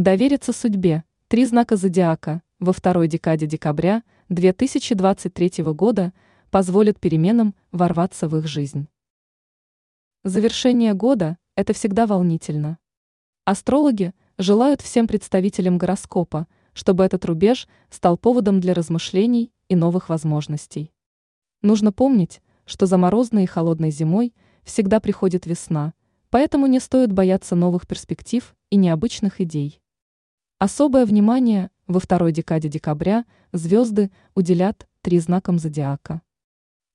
Довериться судьбе. Три знака зодиака во второй декаде декабря 2023 года позволит переменам ворваться в их жизнь. Завершение года – это всегда волнительно. Астрологи желают всем представителям гороскопа, чтобы этот рубеж стал поводом для размышлений и новых возможностей. Нужно помнить, что за морозной и холодной зимой всегда приходит весна, поэтому не стоит бояться новых перспектив и необычных идей. Особое внимание во второй декаде декабря звезды уделят три знакам зодиака.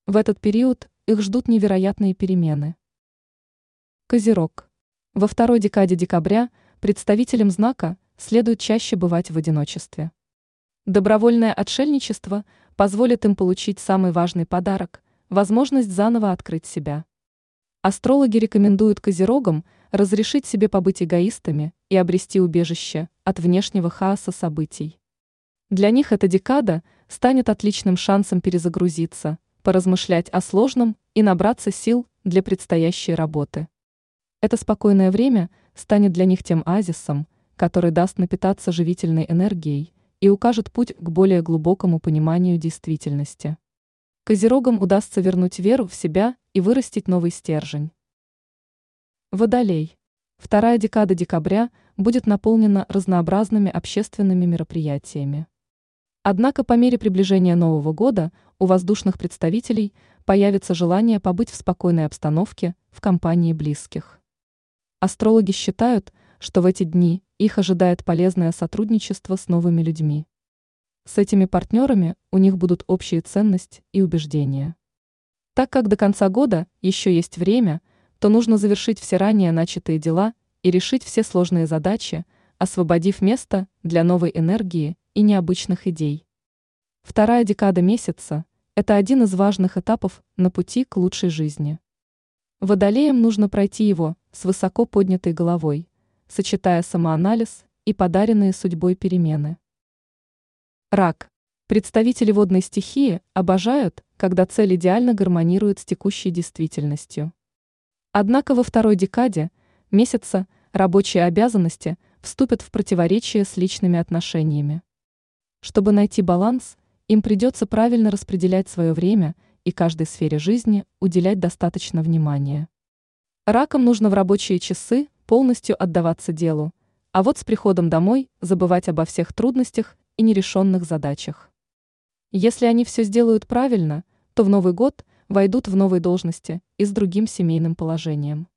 В этот период их ждут невероятные перемены. Козерог. Во второй декаде декабря представителям знака следует чаще бывать в одиночестве. Добровольное отшельничество позволит им получить самый важный подарок – возможность заново открыть себя. Астрологи рекомендуют козерогам разрешить себе побыть эгоистами и обрести убежище от внешнего хаоса событий. Для них эта декада станет отличным шансом перезагрузиться, поразмышлять о сложном и набраться сил для предстоящей работы. Это спокойное время станет для них тем азисом, который даст напитаться живительной энергией и укажет путь к более глубокому пониманию действительности. Козерогам удастся вернуть веру в себя и вырастить новый стержень. Водолей. Вторая декада декабря будет наполнена разнообразными общественными мероприятиями. Однако по мере приближения Нового года у воздушных представителей появится желание побыть в спокойной обстановке в компании близких. Астрологи считают, что в эти дни их ожидает полезное сотрудничество с новыми людьми. С этими партнерами у них будут общие ценности и убеждения. Так как до конца года еще есть время, то нужно завершить все ранее начатые дела и решить все сложные задачи, освободив место для новой энергии и необычных идей. Вторая декада месяца – это один из важных этапов на пути к лучшей жизни. Водолеям нужно пройти его с высоко поднятой головой, сочетая самоанализ и подаренные судьбой перемены. Рак. Представители водной стихии обожают, когда цель идеально гармонирует с текущей действительностью. Однако во второй декаде месяца рабочие обязанности вступят в противоречие с личными отношениями. Чтобы найти баланс, им придется правильно распределять свое время и каждой сфере жизни уделять достаточно внимания. Ракам нужно в рабочие часы полностью отдаваться делу, а вот с приходом домой забывать обо всех трудностях и нерешенных задачах. Если они все сделают правильно, то в Новый год войдут в новые должности и с другим семейным положением.